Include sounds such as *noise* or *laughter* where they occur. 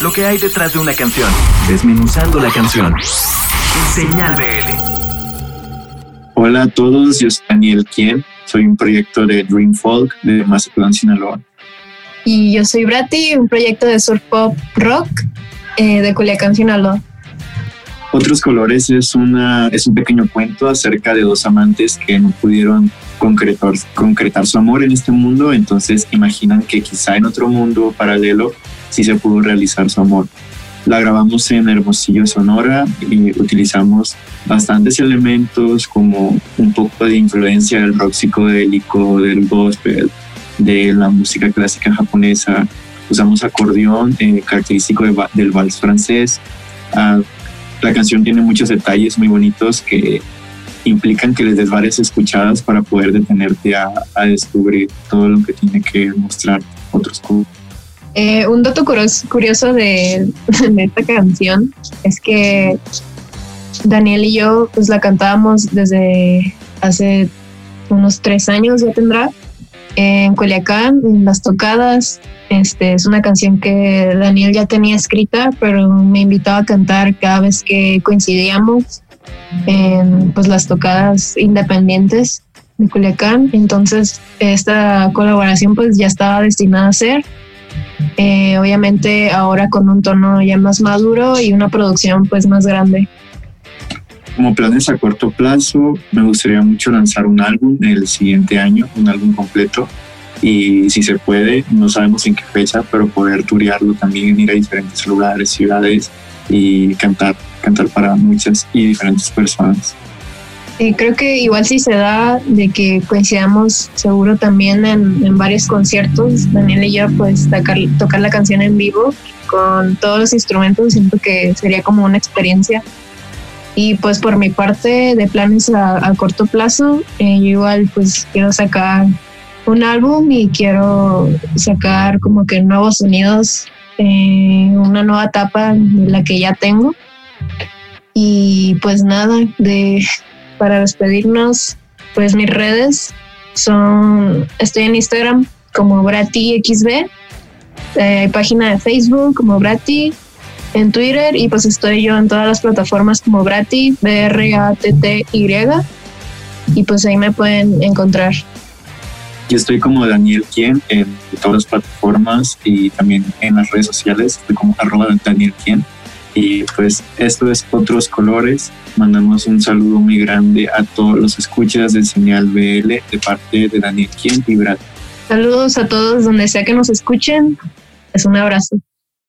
lo que hay detrás de una canción, desmenuzando la canción. Señal BL. Hola a todos, yo soy Daniel Quien, soy un proyecto de Dream Folk de Mazatlán, Sinaloa. Y yo soy Brati, un proyecto de surf pop rock eh, de Culiacán, Sinaloa. Otros Colores es, una, es un pequeño cuento acerca de dos amantes que no pudieron concretar, concretar su amor en este mundo, entonces imaginan que quizá en otro mundo paralelo sí se pudo realizar su amor. La grabamos en Hermosillo, Sonora y utilizamos bastantes elementos como un poco de influencia del rock psicodélico, del gospel, de la música clásica japonesa. Usamos acordeón eh, característico del vals francés. Ah, la canción tiene muchos detalles muy bonitos que implican que les des varias escuchadas para poder detenerte a, descubrir todo lo que tiene que mostrar otros eh, un dato curioso *laughs* de, esta canción es que Daniel y yo pues la cantábamos desde hace unos tres años ya tendrá en Culiacán, en las tocadas. Este, es una canción que Daniel ya tenía escrita, pero me invitaba a cantar cada vez que coincidíamos en pues, las tocadas independientes de Culiacán. Entonces, esta colaboración pues ya estaba destinada a ser. Eh, obviamente ahora con un tono ya más maduro y una producción pues más grande. Como planes a corto plazo, me gustaría mucho lanzar un álbum el siguiente año, un álbum completo. Y si se puede, no sabemos en qué fecha, pero poder turearlo también, ir a diferentes lugares, ciudades y cantar, cantar para muchas y diferentes personas. Creo que igual si se da de que coincidamos seguro también en, varios conciertos, Daniel y yo pues tocar, tocar la canción en vivo con todos los instrumentos, siento que sería como una experiencia y pues por mi parte de planes a, corto plazo, eh, yo igual pues quiero sacar un álbum y quiero sacar como que nuevos sonidos, eh, una nueva etapa de la que ya tengo. Y pues nada, de para despedirnos, pues mis redes son, estoy en Instagram como BratiXB, eh, hay página de Facebook como Brati, en Twitter y pues estoy yo en todas las plataformas como Brati, B-R-A-T-T-Y y pues ahí me pueden encontrar. Yo estoy como Daniel Quien en todas las plataformas y también en las redes sociales, estoy como arroba Daniel Quien. Y pues esto es Otros Colores. Mandamos un saludo muy grande a todos los escuchas de Señal BL de parte de Daniel Quien y Brad. Saludos a todos donde sea que nos escuchen. Es un abrazo.